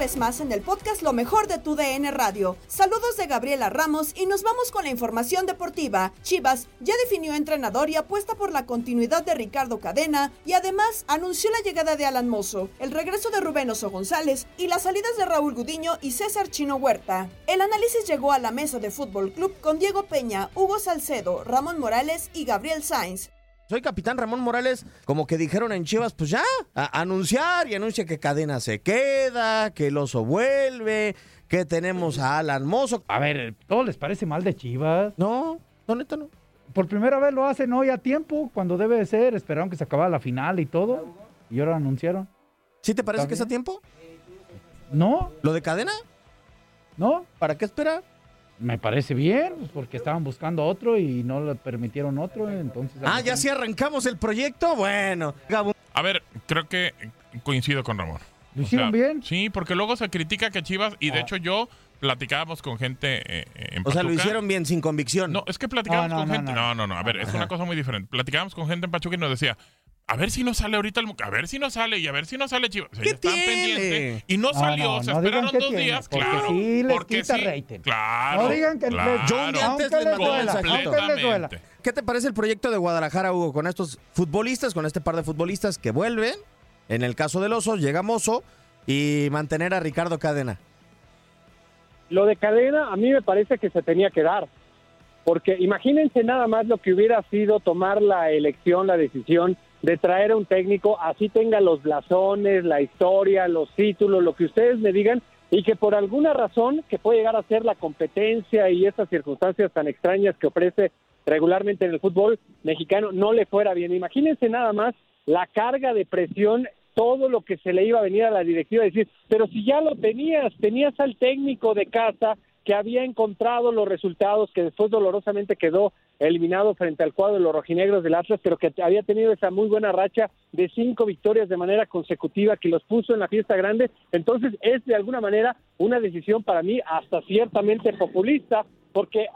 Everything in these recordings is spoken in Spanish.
Vez más en el podcast Lo mejor de tu DN Radio. Saludos de Gabriela Ramos y nos vamos con la información deportiva. Chivas ya definió entrenador y apuesta por la continuidad de Ricardo Cadena y además anunció la llegada de Alan Mozo, el regreso de Rubén Oso González y las salidas de Raúl Gudiño y César Chino Huerta. El análisis llegó a la mesa de Fútbol Club con Diego Peña, Hugo Salcedo, Ramón Morales y Gabriel Sainz. Soy capitán Ramón Morales, como que dijeron en Chivas, pues ya, a anunciar y anuncia que Cadena se queda, que el oso vuelve, que tenemos a Alan Mozo. A ver, ¿todo les parece mal de Chivas? No, no, neta no. Por primera vez lo hacen hoy a tiempo, cuando debe de ser. Esperaron que se acabara la final y todo. Y ahora anunciaron. ¿Sí te parece ¿Está que es a tiempo? No, ¿Lo de Cadena? no, ¿Para qué esperar? Me parece bien, pues, porque estaban buscando otro y no le permitieron otro. Entonces, Ah, ya sí arrancamos el proyecto. Bueno. A ver, creo que coincido con Ramón. ¿Lo hicieron bien? Sí, porque luego se critica que Chivas, y de Ah. hecho yo platicábamos con gente eh, en O sea, lo Pachuca. hicieron bien, sin convicción. No, es que platicábamos No, no, con no, gente. no. No, no, no. A ver, es una cosa muy diferente. Platicábamos con gente en Pachuca y nos decía. A ver si no sale ahorita el... A ver si no sale y a ver si no sale Chivas. O sea, ¿Qué tiene? pendientes y no No, salió. no, se no esperaron dos tiene, días. porque claro. sí les porque quita sí. rating. Claro. No digan que les- claro. Yo un día Aunque antes les les mandé un duela, mensajito. aunque les duela. Completamente. ¿Qué te parece el proyecto de Guadalajara, Hugo, con estos futbolistas, con este par de futbolistas que vuelven? En el caso del oso, llega Mozo y mantener a Ricardo Cadena. Lo de cadena a mí me parece que se tenía que dar, porque imagínense nada más lo que hubiera sido tomar la elección, la decisión de traer a un técnico, así tenga los blasones, la historia, los títulos, lo que ustedes me digan, y que por alguna razón que puede llegar a ser la competencia y estas circunstancias tan extrañas que ofrece regularmente en el fútbol mexicano no le fuera bien. Imagínense nada más la carga de presión todo lo que se le iba a venir a la directiva decir, pero si ya lo tenías, tenías al técnico de casa que había encontrado los resultados, que después dolorosamente quedó eliminado frente al cuadro de los rojinegros del Atlas, pero que había tenido esa muy buena racha de cinco victorias de manera consecutiva que los puso en la fiesta grande. Entonces es de alguna manera una decisión para mí hasta ciertamente populista, porque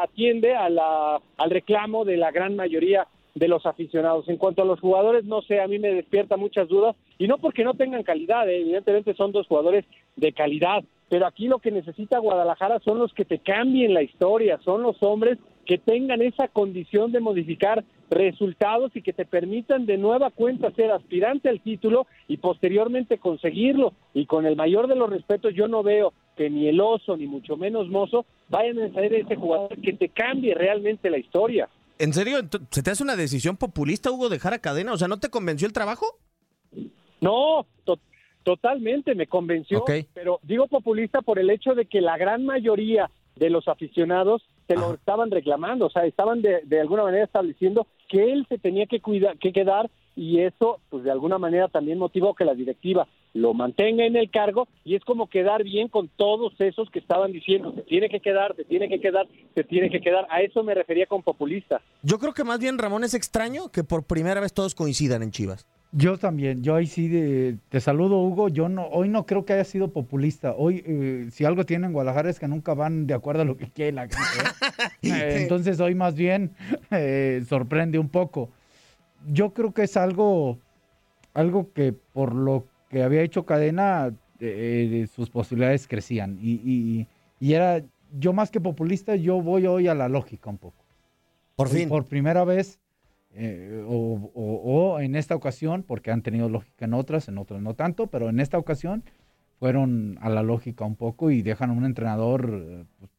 atiende a la, al reclamo de la gran mayoría de los aficionados. En cuanto a los jugadores, no sé, a mí me despierta muchas dudas, y no porque no tengan calidad, eh, evidentemente son dos jugadores de calidad, pero aquí lo que necesita Guadalajara son los que te cambien la historia, son los hombres que tengan esa condición de modificar resultados y que te permitan de nueva cuenta ser aspirante al título y posteriormente conseguirlo. Y con el mayor de los respetos, yo no veo que ni el oso, ni mucho menos mozo, vayan a ser ese jugador que te cambie realmente la historia. ¿En serio? ¿Se te hace una decisión populista, Hugo, dejar a cadena? O sea, ¿no te convenció el trabajo? No, totalmente me convenció, pero digo populista por el hecho de que la gran mayoría de los aficionados se lo estaban reclamando, o sea, estaban de, de alguna manera estableciendo que él se tenía que cuidar, que quedar y eso, pues de alguna manera también motivó que la directiva lo mantenga en el cargo y es como quedar bien con todos esos que estaban diciendo, se tiene que quedar, se tiene que quedar, se tiene que quedar. A eso me refería con populista. Yo creo que más bien, Ramón, es extraño que por primera vez todos coincidan en Chivas. Yo también, yo ahí sí de- te saludo Hugo, yo no, hoy no creo que haya sido populista, hoy eh, si algo tiene en Guadalajara es que nunca van de acuerdo a lo que quiere la gente, ¿eh? Eh, entonces hoy más bien eh, sorprende un poco. Yo creo que es algo, algo que por lo que había hecho Cadena, eh, sus posibilidades crecían y, y- y era, yo más que populista, yo voy hoy a la lógica un poco. Por fin. Por primera vez, eh, o, o- en esta ocasión, porque han tenido lógica en otras, en otras no tanto, pero en esta ocasión fueron a la lógica un poco y dejan a un entrenador eh, pues,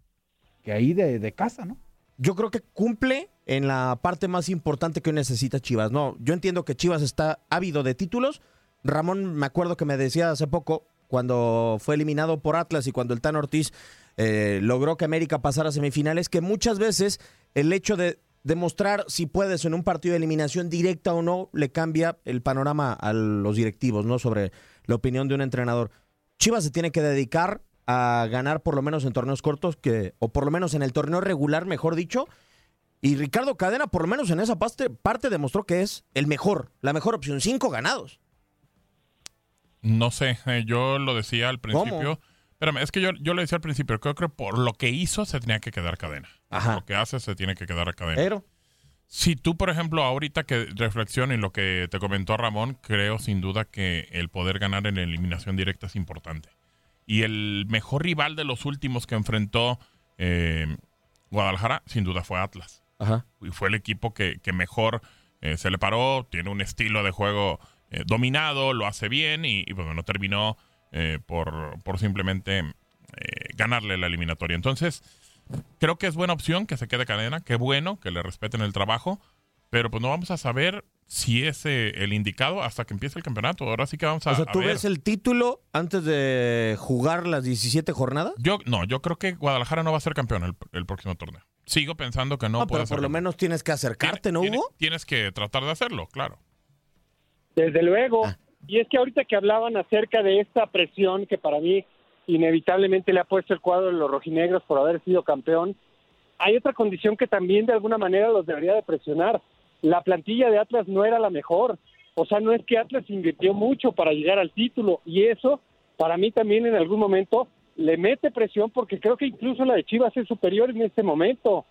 que ahí de, de casa, ¿no? Yo creo que cumple en la parte más importante que necesita Chivas. No, yo entiendo que Chivas está ávido de títulos. Ramón, me acuerdo que me decía hace poco, cuando fue eliminado por Atlas y cuando el Tan Ortiz eh, logró que América pasara a semifinales, que muchas veces el hecho de demostrar si puedes en un partido de eliminación directa o no le cambia el panorama a los directivos, ¿no? Sobre la opinión de un entrenador. Chivas se tiene que dedicar a ganar por lo menos en torneos cortos, que, o por lo menos en el torneo regular, mejor dicho. Y Ricardo Cadena, por lo menos en esa parte, parte demostró que es el mejor, la mejor opción. Cinco ganados. No sé, eh, yo lo decía al ¿Cómo? Espérame, es que yo, yo lo decía al principio, creo que por lo que hizo se tenía que quedar cadena. Ajá. Lo que hace se tiene que quedar a cadena. Pero, Si tú, por ejemplo, ahorita que reflexiono y lo que te comentó Ramón, creo sin duda que el poder ganar en eliminación directa es importante. Y el mejor rival de los últimos que enfrentó eh, Guadalajara, sin duda fue Atlas. ajá. Y fue el equipo que, que mejor eh, se le paró, tiene un estilo de juego eh, dominado, lo hace bien y, y, bueno, no terminó eh, por, por simplemente eh, ganarle la eliminatoria. Entonces, creo que es buena opción que se quede cadena, qué bueno que le respeten el trabajo, pero pues no vamos a saber si es eh, el indicado hasta que empiece el campeonato. Ahora sí que vamos a, o sea, ¿tú ver. ves el título antes de jugar las 17 jornadas? Yo, no, yo creo que Guadalajara no va a ser campeón el, el próximo torneo. Sigo pensando que no, No, puede pero ser por lo campeón. menos tienes que acercarte, ¿no, Hugo? Tienes que tratar de hacerlo, claro. Desde luego. Ah. Y es que ahorita que hablaban acerca de esta presión que para mí inevitablemente le ha puesto el cuadro de los rojinegros por haber sido campeón, hay otra condición que también de alguna manera los debería de presionar. La plantilla de Atlas no era la mejor. O sea, no es que Atlas invirtió mucho para llegar al título y eso para mí también en algún momento le mete presión porque creo que incluso la de Chivas es superior en este momento.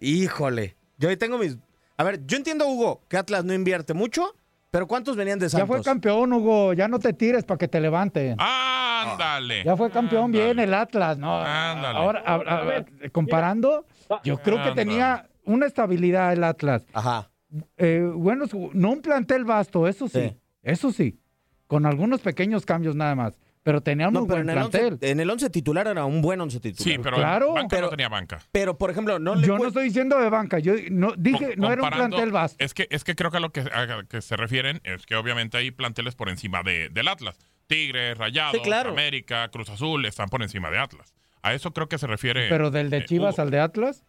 Híjole. Yo ahí tengo mis. A ver, yo entiendo, Hugo, que Atlas no invierte mucho, pero ¿cuántos venían de Ya Santos? fue campeón, Hugo, ya no te tires para que te levanten. Ándale. Ya fue campeón Ándale. bien el Atlas, ¿no? Ándale. Ahora, a- a- a- comparando, yo creo que tenía una estabilidad el Atlas. Ajá. Eh, bueno, no un plantel vasto, eso sí, Sí. eso sí, con algunos pequeños cambios nada más, pero tenía un No, muy pero buen en el, plantel. once, en el once titular era un buen once titular. Sí, pero Claro. banca Pero- no tenía banca. Pero, por ejemplo, no le Yo no estoy diciendo de banca, yo no dije, Com- no era un plantel vasto. Es que, es que creo que a lo que, a que se refieren es que obviamente hay planteles por encima de, del Atlas. Tigres, Rayados, Sí, claro. América, Cruz Azul están por encima de Atlas. A eso creo que se refiere. Pero del de eh, Chivas al de Atlas,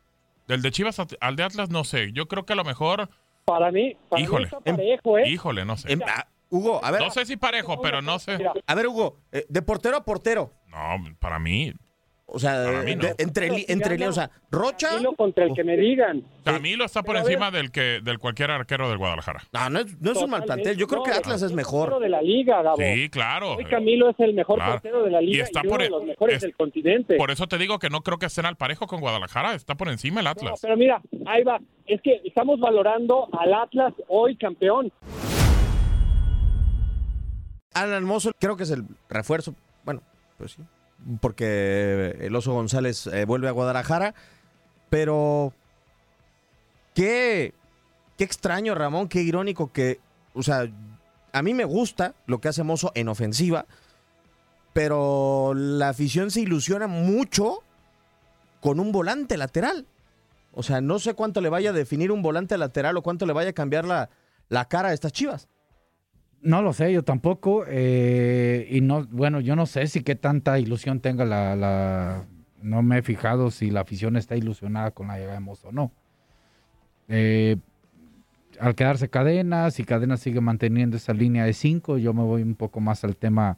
Del de Chivas al de Atlas, no sé. Yo creo que a lo mejor. Para mí, para mí Híjole. está parejo, ¿eh? Híjole, no sé. Em, ah, Hugo, a ver, No sé si parejo, pero no sé. A ver, Hugo, eh, de portero a portero. No, para mí. O sea, Para mí no. de- entre, entre o sea, Rocha. Camilo contra el que me digan. Camilo está por Pero a ver. encima del que del cualquier arquero del Guadalajara. No, no es, no es un mal plantel. Yo creo que No, Atlas es el mejor. portero de la liga, Gabo. Sí, claro. Hoy Camilo es el mejor Claro. portero de la Y liga y, está uno por de el- los mejores es- del continente. Por eso te digo que no creo que estén al parejo con Guadalajara. Está por encima el No, Atlas. pero mira, ahí va. Es que estamos valorando al Atlas hoy campeón. Alan Mozo creo que es el refuerzo. Bueno, pues sí. Porque el Oso González eh, vuelve a Guadalajara. Pero qué, qué extraño, Ramón, qué irónico que, o sea, a mí me gusta lo que hace Mozo en ofensiva, pero la afición se ilusiona mucho con un volante lateral. O sea, no sé cuánto le vaya a definir un volante lateral o cuánto le vaya a cambiar la, la cara a estas chivas. No lo sé, yo tampoco. eh, y no, bueno, yo no sé si qué tanta ilusión tenga la, No me he fijado si la afición está ilusionada con la llegada de Mozo o no. Eh, al quedarse Cadena, si Cadena sigue manteniendo esa línea de 5, yo me voy un poco más al tema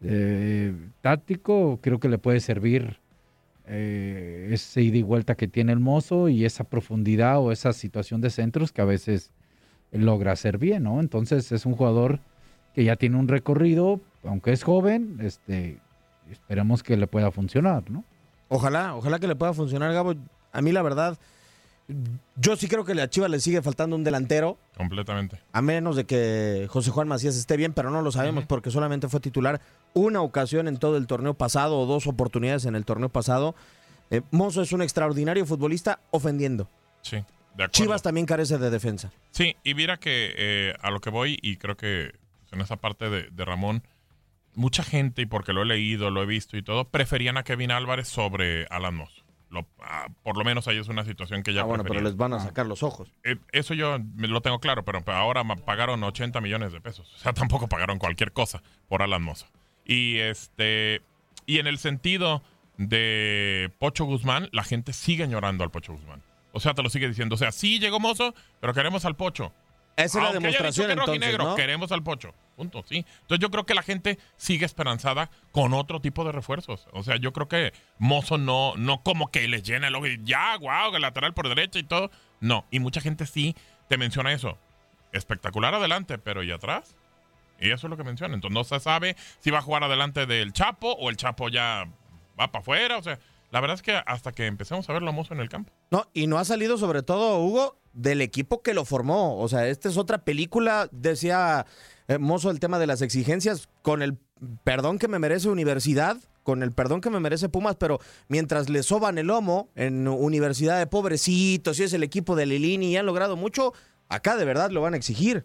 eh, táctico. Creo que le puede servir ese ida y vuelta que tiene el mozo y esa profundidad o esa situación de centros que a veces logra hacer bien, ¿no? Entonces es un jugador que ya tiene un recorrido, aunque es joven, este, esperemos que le pueda funcionar, ¿no? Ojalá, ojalá que le pueda funcionar, Gabo. A mí la verdad, yo sí creo que a la Chivas le sigue faltando un delantero, Completamente. a menos de que José Juan Macías esté bien, pero no lo sabemos porque solamente fue titular una ocasión en todo el torneo pasado o dos oportunidades en el torneo pasado. Eh, Mozo es un extraordinario futbolista ofendiendo. Sí. Chivas también carece de defensa. Sí, y mira que eh, a lo que voy, y creo que en esa parte de, de Ramón, mucha gente, y porque lo he leído, lo he visto y todo, preferían a Kevin Álvarez sobre Alan Moss. Lo- ah, por lo menos ahí es una situación que ya Ah, bueno, pero les van a sacar los ojos. Eh, eso yo lo tengo claro, pero ahora pagaron 80 millones de pesos. O sea, tampoco pagaron cualquier cosa por Alan Mozo. Y este y en el sentido de Pocho Guzmán, la gente sigue llorando al Pocho Guzmán. O sea, te lo sigue diciendo. O sea, sí llegó Mozo, pero queremos al Pocho. Esa es la demostración que entonces, rojinegro, ¿no? queremos al Pocho. Punto, sí. Entonces yo creo que la gente sigue esperanzada con otro tipo de refuerzos. O sea, yo creo que Mozo no, no como que le llena el ojo y ya, wow, el lateral por derecha y todo. No, y mucha gente sí te menciona eso. Espectacular adelante, pero ¿y atrás? Y eso es lo que menciona. Entonces no se sabe si va a jugar adelante del Chapo o el Chapo ya va para afuera. O sea, la verdad es que hasta que empecemos a verlo a Mozo en el campo. No, y no ha salido sobre todo, Hugo, del equipo que lo formó. O sea, esta es otra película, decía eh, Mozo, el tema de las exigencias, con el perdón que me merece Universidad, con el perdón que me merece Pumas, pero mientras le soban el lomo en Universidad de pobrecitos, y es el equipo de Lilini y han logrado mucho, acá de verdad lo van a exigir.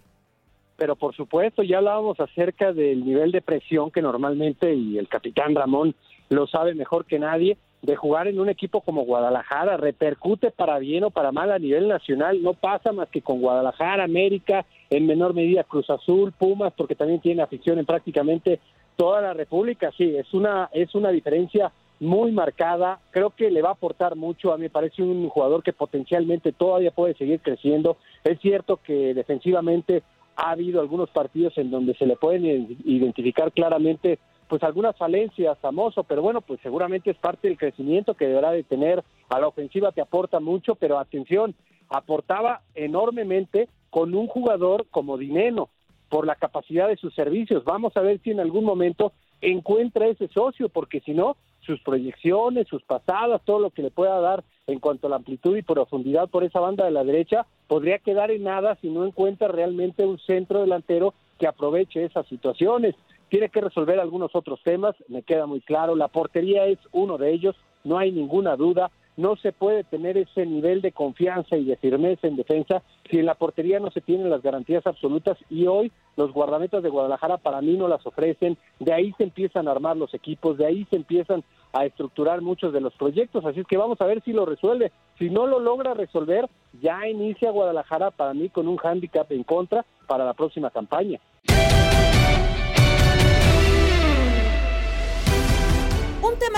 pero por supuesto ya hablábamos acerca del nivel de presión que normalmente, y el capitán Ramón lo sabe mejor que nadie, de jugar en un equipo como Guadalajara, repercute para bien o para mal a nivel nacional, no pasa más que con Guadalajara, América, en menor medida Cruz Azul, Pumas, porque también tiene afición en prácticamente toda la República, sí, es una, es una diferencia muy marcada, creo que le va a aportar mucho, a mí me parece un jugador que potencialmente todavía puede seguir creciendo, es cierto que defensivamente ha habido algunos partidos en donde se le pueden identificar claramente pues algunas falencias a Mozo, pero bueno, pues seguramente es parte del crecimiento que deberá de tener a la ofensiva, te aporta mucho, pero atención, aportaba enormemente con un jugador como Dineno por la capacidad de sus servicios. Vamos a ver si en algún momento encuentra ese socio, porque si no, sus proyecciones, sus pasadas, todo lo que le pueda dar en cuanto a la amplitud y profundidad por esa banda de la derecha, podría quedar en nada si no encuentra realmente un centro delantero que aproveche esas situaciones. Tiene que resolver algunos otros temas, me queda muy claro. La portería es uno de ellos, no hay ninguna duda. No se puede tener ese nivel de confianza y de firmeza en defensa si en la portería no se tienen las garantías absolutas y hoy los guardametas de Guadalajara para mí no las ofrecen. De ahí se empiezan a armar los equipos, de ahí se empiezan a estructurar muchos de los proyectos. Así es que vamos a ver si lo resuelve. Si no lo logra resolver, ya inicia Guadalajara para mí con un hándicap en contra para la próxima campaña.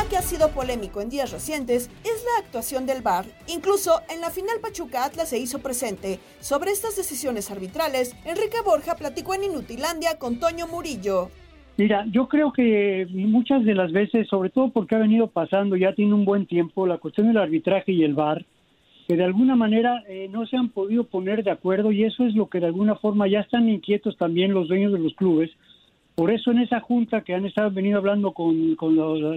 Que ha sido polémico en días recientes es la actuación del VAR. Incluso en la final Pachuca Atlas se hizo presente. Sobre estas decisiones arbitrales, Enrique Borja platicó en Inutilandia con Toño Murillo. Mira, yo creo que muchas de las veces, sobre todo porque ha venido pasando, ya tiene un buen tiempo, la cuestión del arbitraje y el VAR, que de alguna manera eh, no se han podido poner de acuerdo y eso es lo que de alguna forma ya están inquietos también los dueños de los clubes. Por eso en esa junta que han estado venido hablando con,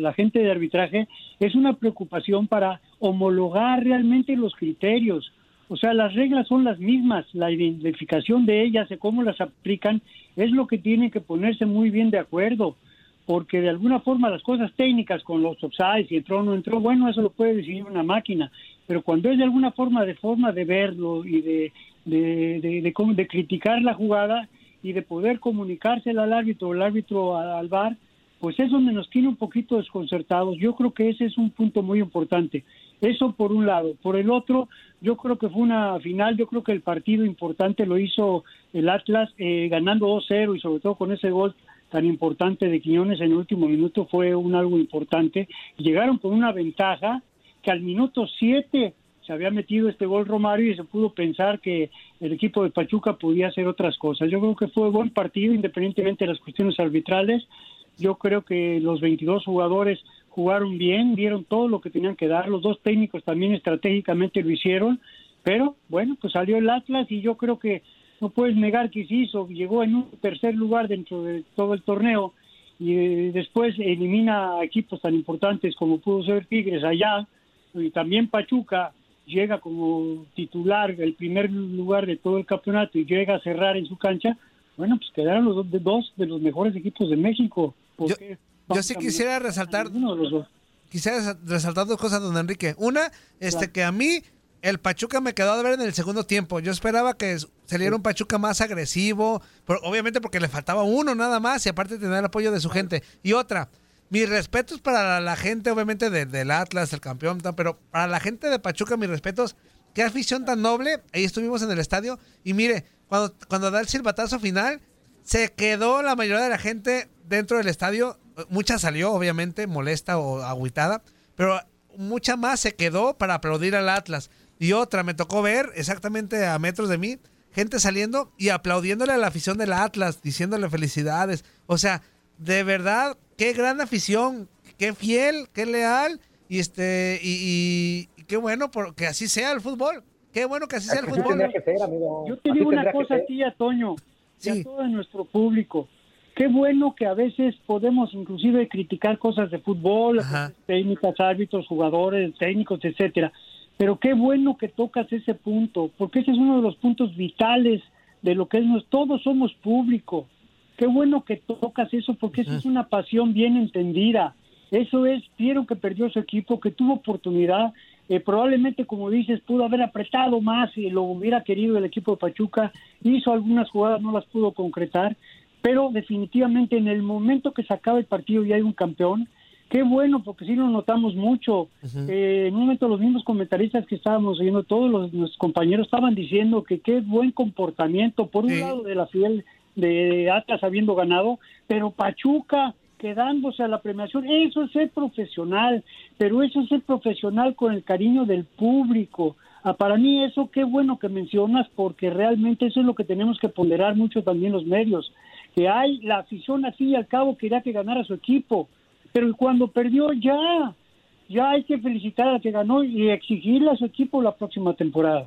la gente de arbitraje, es una preocupación para homologar realmente los criterios. O sea, las reglas son las mismas, la identificación de ellas y cómo las aplican es lo que tienen que ponerse muy bien de acuerdo, porque de alguna forma las cosas técnicas con los offsides, si entró o no entró, bueno, eso lo puede decidir una máquina, pero cuando es de alguna forma de forma de verlo y de, de, de criticar la jugada y de poder comunicársela al árbitro, el árbitro al bar, pues es donde nos tiene un poquito desconcertados. Yo creo que ese es un punto muy importante. Eso por un lado. Por el otro, yo creo que fue una final, yo creo que el partido importante lo hizo el Atlas eh, ganando 2-0 y sobre todo con ese gol tan importante de Quiñones en el último minuto fue un algo importante. Llegaron con una ventaja que al minuto 7 se había metido este gol Romario y se pudo pensar que el equipo de Pachuca podía hacer otras cosas. Yo creo que fue buen partido independientemente de las cuestiones arbitrales. Yo creo que los 22 jugadores jugaron bien, dieron todo lo que tenían que dar. Los dos técnicos también estratégicamente lo hicieron. Pero bueno, pues salió el Atlas y yo creo que no puedes negar que se hizo. Llegó en un tercer lugar dentro de todo el torneo y eh, después elimina a equipos tan importantes como pudo ser Tigres allá y también Pachuca llega como titular el primer lugar de todo el campeonato y llega a cerrar en su cancha, bueno, pues quedaron los dos de, dos de los mejores equipos de México. Yo, yo sí quisiera resaltar, quisiera resaltar dos cosas, don Enrique. Una, este que a mí el Pachuca me quedó de ver en el segundo tiempo. Yo esperaba que saliera un Pachuca más agresivo, obviamente porque le faltaba uno nada más y aparte tener el apoyo de su gente. Y otra, mis respetos para la, gente, obviamente, del Atlas, el campeón, pero para la gente de Pachuca, mis respetos. Qué afición tan noble. Ahí estuvimos en el estadio. Y mire, cuando, cuando da el silbatazo final, se quedó la mayoría de la gente dentro del estadio. Mucha salió, obviamente, molesta o agüitada. Pero mucha más se quedó para aplaudir al Atlas. Y otra, me tocó ver exactamente a metros de mí, gente saliendo y aplaudiéndole a la afición del Atlas, diciéndole felicidades. O sea, de verdad, qué gran afición, qué fiel, qué leal y este y, qué bueno que así sea el fútbol. Qué bueno que así sea el fútbol. Yo te digo una cosa a ti, a Toño, y a todo nuestro público. Qué bueno que a veces podemos inclusive criticar cosas de fútbol, técnicas, árbitros, jugadores, técnicos, etcétera. Pero qué bueno que tocas ese punto, porque ese es uno de los puntos vitales de lo que es todos somos público. Qué bueno que tocas eso porque eso es una pasión bien entendida. Eso es, Piero que perdió su equipo, que tuvo oportunidad, eh, probablemente como dices, pudo haber apretado más y lo hubiera querido el equipo de Pachuca, hizo algunas jugadas, no las pudo concretar, pero definitivamente en el momento que se acaba el partido y hay un campeón, qué bueno, porque sí lo notamos mucho. Eh, en un momento los mismos comentaristas que estábamos oyendo, todos los, compañeros estaban diciendo que qué buen comportamiento, por un lado de la fiel de Atlas habiendo ganado, pero Pachuca quedándose a la premiación, eso es ser profesional, pero eso es ser profesional con el cariño del público. Ah, para mí eso qué bueno que mencionas porque realmente eso es lo que tenemos que ponderar mucho también los medios, que hay la afición así y al cabo quería que ganara su equipo, pero cuando perdió ya, ya hay que felicitar a que ganó y exigirle a su equipo la próxima temporada.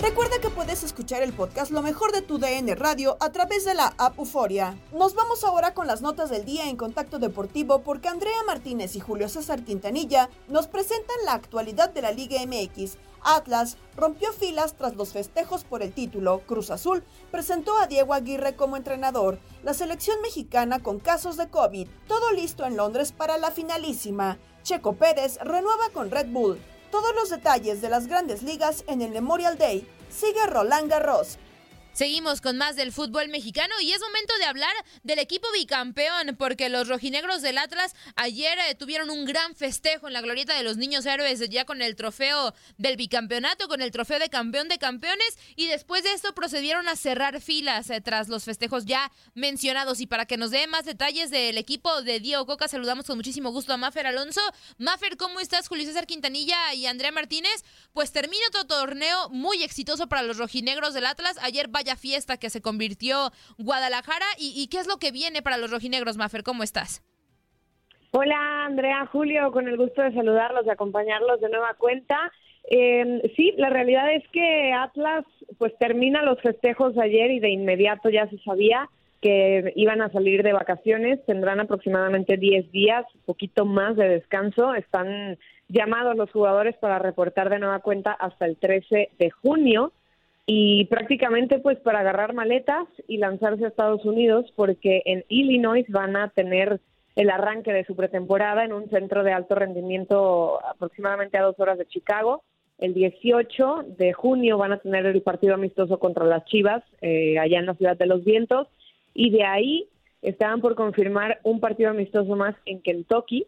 Recuerda que puedes escuchar el podcast Lo mejor de tu DN Radio a través de la app Euforia. Nos vamos ahora con las notas del día en Contacto Deportivo porque Andrea Martínez y Julio César Quintanilla nos presentan la actualidad de la Liga MX. Atlas rompió filas tras los festejos por el título. Cruz Azul presentó a Diego Aguirre como entrenador. La selección mexicana con casos de COVID. Todo listo en Londres para la finalísima. Checo Pérez renueva con Red Bull. Todos los detalles de las grandes ligas en el Memorial Day. Sigue Roland Garros. Seguimos con más del fútbol mexicano y es momento de hablar del equipo bicampeón porque los rojinegros del Atlas ayer eh, tuvieron un gran festejo en la glorieta de los niños héroes ya con el trofeo del bicampeonato, con el trofeo de campeón de campeones y después de esto procedieron a cerrar filas eh, tras los festejos ya mencionados y para que nos dé más detalles del equipo de Diego Coca saludamos con muchísimo gusto a Mafer Alonso. Mafer, ¿cómo estás? Julio César Quintanilla y Andrea Martínez. Pues termina otro torneo muy exitoso para los rojinegros del Atlas. Ayer fiesta que se convirtió Guadalajara. ¿Y, qué es lo que viene para los rojinegros, Mafer? ¿Cómo estás? Hola, Andrea, Julio, con el gusto de saludarlos, de acompañarlos de nueva cuenta. Eh, sí, la realidad es que Atlas pues termina los festejos ayer y de inmediato ya se sabía que iban a salir de vacaciones, tendrán aproximadamente 10 días, poquito más de descanso, están llamados los jugadores para reportar de nueva cuenta hasta el 13 de junio y prácticamente pues para agarrar maletas y lanzarse a Estados Unidos porque en Illinois van a tener el arranque de su pretemporada en un centro de alto rendimiento aproximadamente a dos horas de Chicago. El 18 de junio van a tener el partido amistoso contra las Chivas eh, allá en la ciudad de los vientos y de ahí estaban por confirmar un partido amistoso más en Kentucky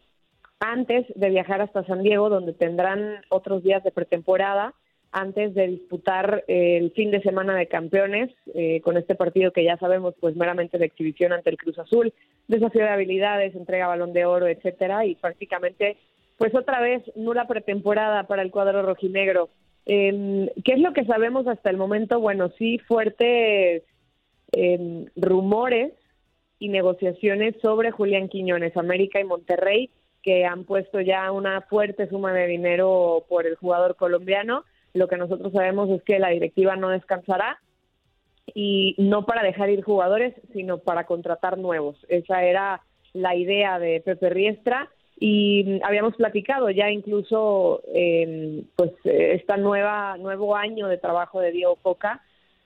antes de viajar hasta San Diego donde tendrán otros días de pretemporada antes de disputar eh, el fin de semana de campeones eh, con este partido que ya sabemos pues meramente de exhibición ante el Cruz Azul, desafío de habilidades, entrega balón de oro, etcétera y prácticamente pues otra vez nula pretemporada para el cuadro rojinegro. Eh, ¿Qué es lo que sabemos hasta el momento? Bueno, sí fuertes em, rumores y negociaciones sobre Julián Quiñones, América y Monterrey que han puesto ya una fuerte suma de dinero por el jugador colombiano lo que nosotros sabemos es que la directiva no descansará y no para dejar ir jugadores, sino para contratar nuevos. Esa era la idea de Pepe Riestra y habíamos platicado ya incluso eh, pues esta nueva nuevo año de trabajo de Diego Coca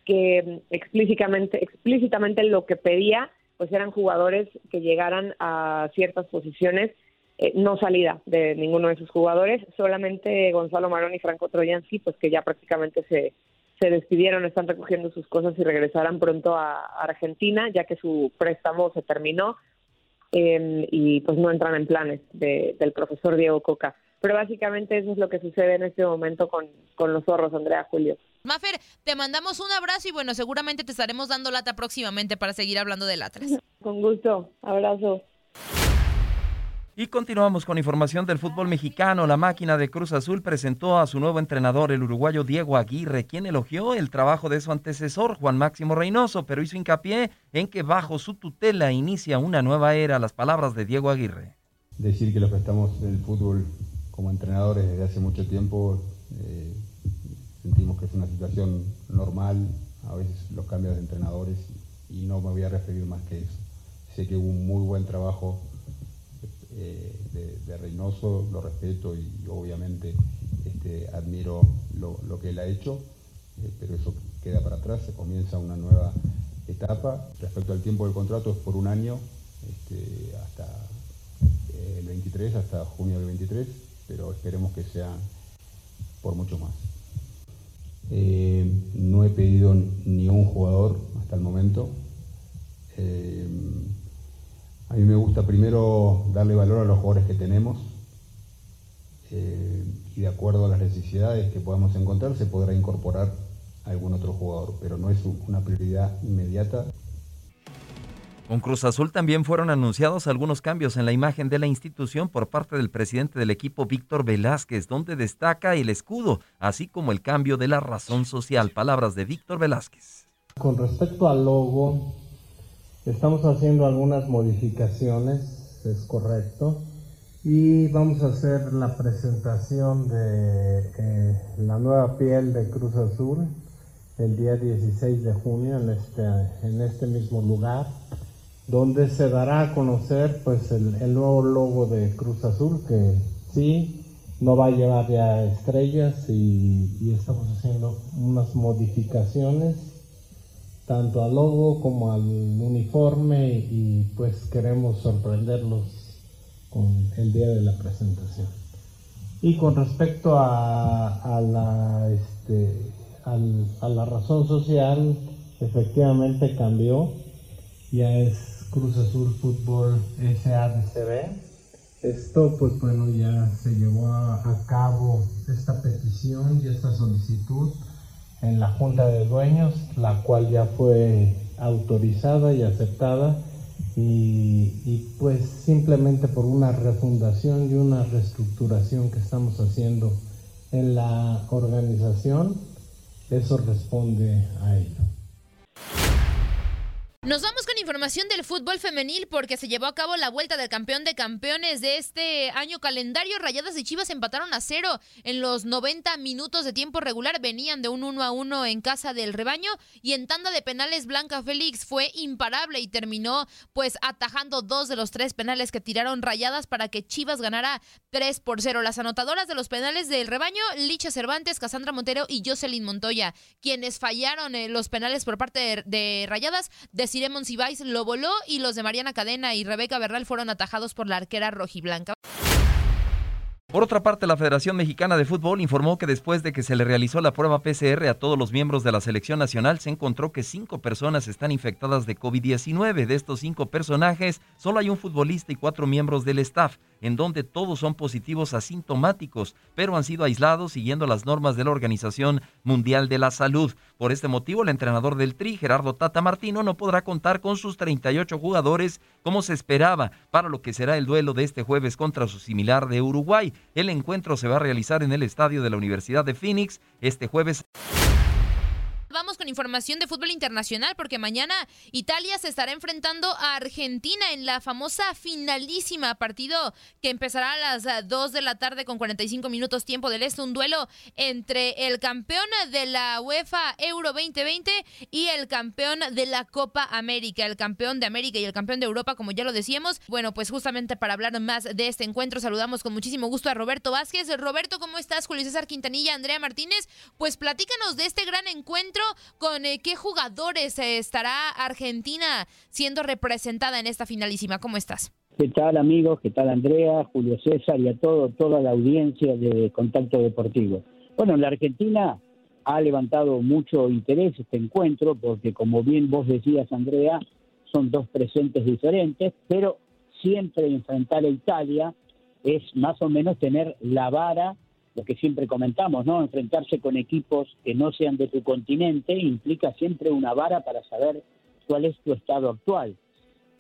que explícitamente explícitamente lo que pedía pues eran jugadores que llegaran a ciertas posiciones eh, no salida de ninguno de sus jugadores, solamente Gonzalo Marón y Franco Troyansky, pues que ya prácticamente se, se despidieron, están recogiendo sus cosas y regresarán pronto a, Argentina, ya que su préstamo se terminó em, y pues no entran en planes del profesor Diego Coca. Pero básicamente eso es lo que sucede en este momento con, con los zorros, Andrea Julio. Mafer, te mandamos un abrazo y bueno, seguramente te estaremos dando lata próximamente para seguir hablando del Atlas. Con gusto, abrazo. Y continuamos con información del fútbol mexicano. La máquina de Cruz Azul presentó a su nuevo entrenador, el uruguayo Diego Aguirre, quien elogió el trabajo de su antecesor, Juan Máximo Reynoso, pero hizo hincapié en que bajo su tutela inicia una nueva era. Las palabras de Diego Aguirre. Decir que los que estamos en el fútbol como entrenadores desde hace mucho tiempo eh, sentimos que es una situación normal, a veces los cambios de entrenadores, y no me voy a referir más que eso. Sé que hubo un muy buen trabajo eh, de, Reynoso, lo respeto y obviamente este, admiro lo, que él ha hecho, eh, pero eso queda para atrás, se comienza una nueva etapa. Respecto al tiempo del contrato es por un año, este, hasta eh, el 23, hasta junio del 23, pero esperemos que sea por mucho más. no he pedido ni un jugador hasta el momento. A mí me gusta primero darle valor a los jugadores que tenemos eh, y de acuerdo a las necesidades que podamos encontrar se podrá incorporar algún otro jugador, pero no es una prioridad inmediata. Con Cruz Azul también fueron anunciados algunos cambios en la imagen de la institución por parte del presidente del equipo Víctor Velázquez, donde destaca el escudo, así como el cambio de la razón social. Palabras de Víctor Velázquez. Con respecto al logo, Estamos haciendo algunas modificaciones, es correcto, y vamos a hacer la presentación de la nueva piel de Cruz Azul el día 16 de junio en este, en este mismo lugar, donde se dará a conocer pues el, nuevo logo de Cruz Azul que sí no va a llevar ya estrellas y estamos haciendo unas modificaciones tanto al logo como al uniforme y pues queremos sorprenderlos con el día de la presentación. Y con respecto a, la, este, la razón social, efectivamente cambió, ya es Cruz Azul Fútbol SADCB. Esto, pues bueno, ya se llevó a cabo esta petición y esta solicitud en la Junta de Dueños, la cual ya fue autorizada y aceptada y, pues simplemente por una refundación y una reestructuración que estamos haciendo en la organización, eso responde a ello. Nos vamos con información del fútbol femenil porque se llevó a cabo la vuelta del campeón de campeones de este año calendario. Rayadas y Chivas empataron a cero en los 90 minutos de tiempo regular. Venían de un 1 a 1 en casa del rebaño y en tanda de penales Blanca Félix fue imparable y terminó pues atajando dos de los tres penales que tiraron Rayadas para que Chivas ganara 3 por 0. Las anotadoras de los penales del rebaño, Licha Cervantes, Casandra Montero y Jocelyn Montoya, quienes fallaron eh, los penales por parte de, de Rayadas, Desiree Monsiváis lo voló y los de Mariana Cadena y Rebeca Bernal fueron atajados por la arquera rojiblanca. Por otra parte, la Federación Mexicana de Fútbol informó que después de que se le realizó la prueba PCR a todos los miembros de la selección nacional, se encontró que cinco personas están infectadas de COVID-19. De estos cinco personajes, solo hay un futbolista y cuatro miembros del staff, en donde todos son positivos asintomáticos, pero han sido aislados siguiendo las normas de la Organización Mundial de la Salud. Por este motivo, el entrenador del Tri, Gerardo Tata Martino, no podrá contar con sus 38 jugadores como se esperaba para lo que será el duelo de este jueves contra su similar de Uruguay. El encuentro se va a realizar en el estadio de la Universidad de Phoenix este jueves. Vamos con información de fútbol internacional porque mañana Italia se estará enfrentando a Argentina en la famosa finalísima partido que empezará a las 2 de la tarde con 45 minutos tiempo del este, un duelo entre el campeón de la UEFA Euro 2020 y el campeón de la Copa América, el campeón de América y el campeón de Europa, como ya lo decíamos. Bueno, pues justamente para hablar más de este encuentro saludamos con muchísimo gusto a Roberto Vázquez. Roberto, ¿cómo estás? Julio César Quintanilla, Andrea Martínez. Pues platícanos de este gran encuentro con eh, qué jugadores eh, estará Argentina siendo representada en esta finalísima. ¿Cómo estás? ¿Qué tal amigos? ¿Qué tal Andrea, Julio César y a todo, toda la audiencia de Contacto Deportivo? Bueno, la Argentina ha levantado mucho interés este encuentro porque como bien vos decías Andrea, son dos presentes diferentes, pero siempre enfrentar a Italia es más o menos tener la vara lo que siempre comentamos, ¿no? Enfrentarse con equipos que no sean de tu continente implica siempre una vara para saber cuál es tu estado actual.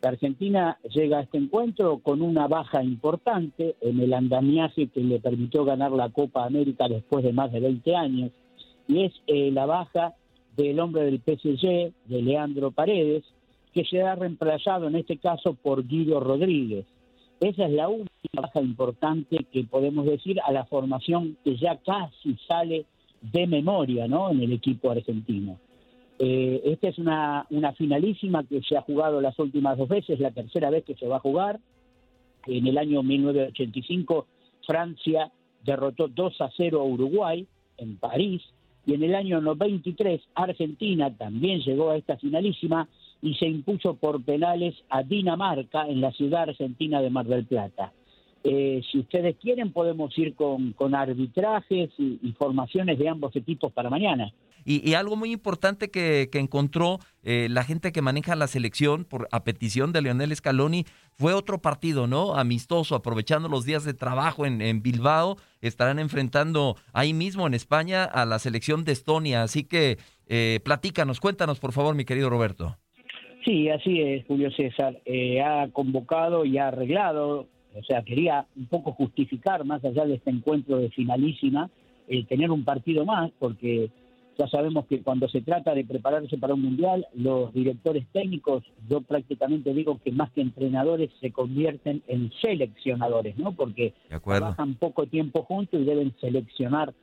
La Argentina llega a este encuentro con una baja importante en el andamiaje que le permitió ganar la Copa América después de más de 20 años, y es eh, la baja del hombre del PSG, de Leandro Paredes, que será reemplazado en este caso por Guido Rodríguez. Esa es la única baja importante que podemos decir a la formación que ya casi sale de memoria ¿no? en el equipo argentino. Eh, esta es una, una finalísima que se ha jugado las últimas dos veces, la tercera vez que se va a jugar. En el año 1985 Francia derrotó 2 a 0 a Uruguay en París y en el año 93 Argentina también llegó a esta finalísima y se impuso por penales a Dinamarca en la ciudad argentina de Mar del Plata. Eh, si ustedes quieren, podemos ir con, con arbitrajes y, y, formaciones de ambos equipos para mañana. Y, y algo muy importante que, que encontró eh, la gente que maneja la selección por a petición de Leonel Scaloni fue otro partido, ¿no? Amistoso, aprovechando los días de trabajo en, en Bilbao. Estarán enfrentando ahí mismo en España a la selección de Estonia. Así que eh, platícanos, cuéntanos, por favor, mi querido Roberto. Sí, así es, Julio César. Eh, ha convocado y ha arreglado, o sea, quería un poco justificar, más allá de este encuentro de finalísima, el tener un partido más, porque ya sabemos que cuando se trata de prepararse para un mundial, los directores técnicos, yo prácticamente digo que más que entrenadores se convierten en seleccionadores, ¿no? Porque trabajan poco tiempo juntos y deben seleccionar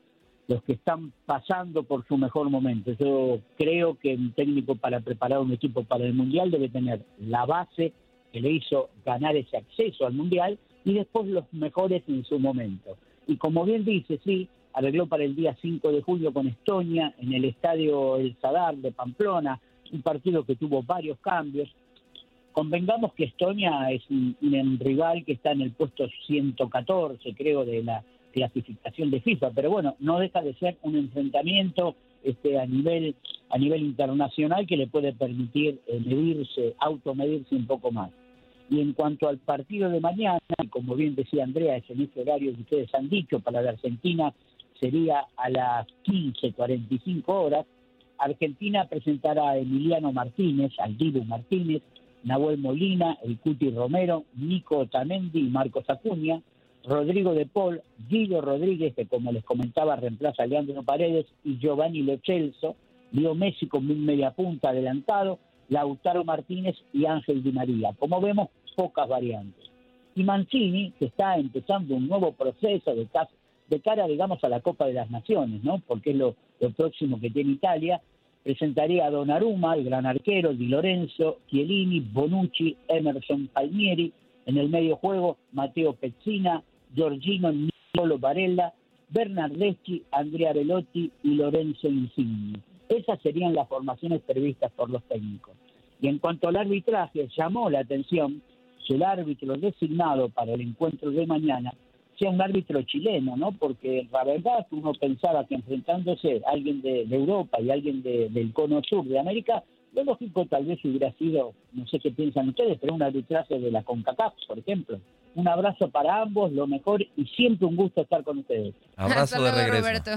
los que están pasando por su mejor momento. Yo creo que un técnico para preparar un equipo para el Mundial debe tener la base que le hizo ganar ese acceso al Mundial y después los mejores en su momento. Y como bien dice, sí, arregló para el día 5 de julio con Estonia en el estadio El Sadar de Pamplona, un partido que tuvo varios cambios. Convengamos que Estonia es un, rival que está en el puesto 114, creo, de la clasificación de FIFA, pero bueno, no deja de ser un enfrentamiento este, a nivel a nivel internacional que le puede permitir eh, medirse, automedirse un poco más. Y en cuanto al partido de mañana, como bien decía Andrea, es en este horario que ustedes han dicho, para la Argentina sería a las 15.45 horas. Argentina presentará a Emiliano Martínez, al Dibu Martínez, Nahuel Molina, el Cuti Romero, Nico Otamendi y Marcos Acuña. Rodrigo de Paul, Guido Rodríguez, que como les comentaba reemplaza a Leandro Paredes, y Giovanni Lochelso, Leo Messi con un media punta adelantado, Lautaro Martínez y Ángel Di María. Como vemos, pocas variantes. Y Mancini, que está empezando un nuevo proceso de, cara, digamos, a la Copa de las Naciones, ¿no? Porque es lo, próximo que tiene Italia, presentaría a Donnarumma, el gran arquero, Di Lorenzo, Chiellini, Bonucci, Emerson Palmieri, en el medio juego Matteo Pezzina, Giorgino Nicolo Barella, Bernardeschi, Andrea Velotti y Lorenzo Insigne. Esas serían las formaciones previstas por los técnicos. Y en cuanto al arbitraje, llamó la atención que el árbitro designado para el encuentro de mañana sea un árbitro chileno, ¿no? Porque la verdad uno pensaba que enfrentándose alguien de, Europa y alguien del cono sur de América, lo lógico tal vez hubiera sido, no sé qué piensan ustedes, pero un arbitraje de la CONCACAF, por ejemplo. Un abrazo para ambos, lo mejor y siempre un gusto estar con ustedes. Abrazo de regreso. Roberto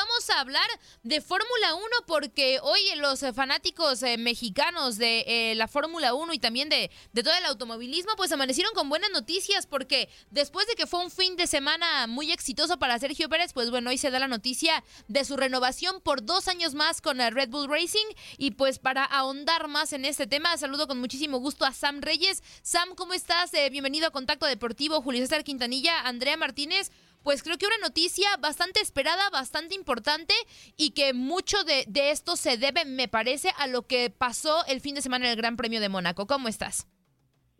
vamos a hablar de Fórmula 1 porque hoy los fanáticos eh, mexicanos de eh, la Fórmula 1 y también de, de todo el automovilismo pues amanecieron con buenas noticias porque después de que fue un fin de semana muy exitoso para Sergio Pérez, pues bueno, hoy se da la noticia de su renovación por dos años más con Red Bull Racing y pues para ahondar más en este tema, saludo con muchísimo gusto a Sam Reyes. Sam, ¿cómo estás? Eh, bienvenido a Contacto Deportivo, Julio César Quintanilla, Andrea Martínez pues creo que una noticia bastante esperada, bastante importante y que mucho de, esto se debe, me parece, a lo que pasó el fin de semana en el Gran Premio de Mónaco. ¿Cómo estás?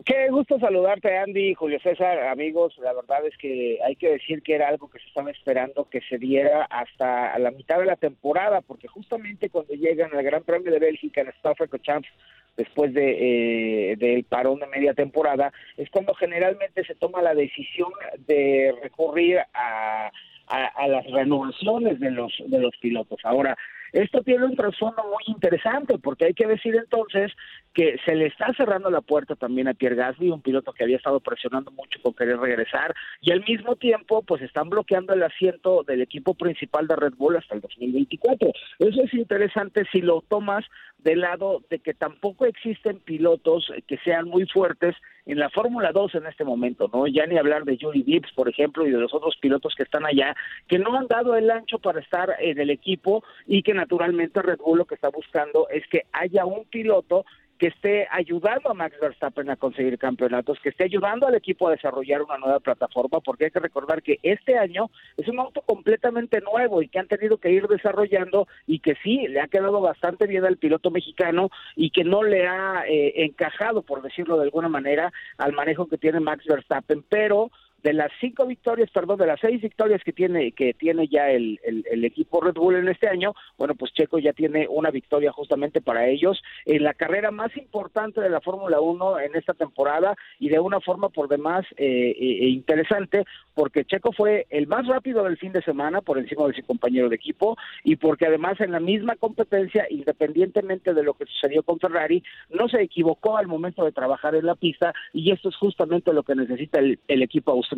Qué gusto saludarte, Andy, Julio César, amigos. La verdad es que hay que decir que era algo que se estaba esperando que se diera hasta la mitad de la temporada, porque justamente cuando llegan al Gran Premio de Bélgica en Stafford Champs después de eh, del parón de media temporada, es cuando generalmente se toma la decisión de recurrir a, a, las renovaciones de los de los pilotos. Ahora, esto tiene un trasfondo muy interesante porque hay que decir entonces que se le está cerrando la puerta también a Pierre Gasly, un piloto que había estado presionando mucho con querer regresar y al mismo tiempo pues están bloqueando el asiento del equipo principal de Red Bull hasta el 2024. Eso es interesante si lo tomas del lado de que tampoco existen pilotos que sean muy fuertes en la Fórmula 2 en este momento, ¿no? Ya ni hablar de Julie Gibbs, por ejemplo, y de los otros pilotos que están allá, que no han dado el ancho para estar en el equipo y que naturalmente Red Bull lo que está buscando es que haya un piloto que esté ayudando a Max Verstappen a conseguir campeonatos, que esté ayudando al equipo a desarrollar una nueva plataforma, porque hay que recordar que este año es un auto completamente nuevo y que han tenido que ir desarrollando y que sí, le ha quedado bastante bien al piloto mexicano y que no le ha eh, encajado, por decirlo de alguna manera, al manejo que tiene Max Verstappen, pero de las cinco victorias, perdón, de las seis victorias que tiene que tiene ya el, el, equipo Red Bull en este año, bueno, pues Checo ya tiene una victoria justamente para ellos en la carrera más importante de la Fórmula 1 en esta temporada y de una forma por demás eh, eh, interesante, porque Checo fue el más rápido del fin de semana por encima de su compañero de equipo y porque además en la misma competencia, independientemente de lo que sucedió con Ferrari, no se equivocó al momento de trabajar en la pista y esto es justamente lo que necesita el, el equipo australiano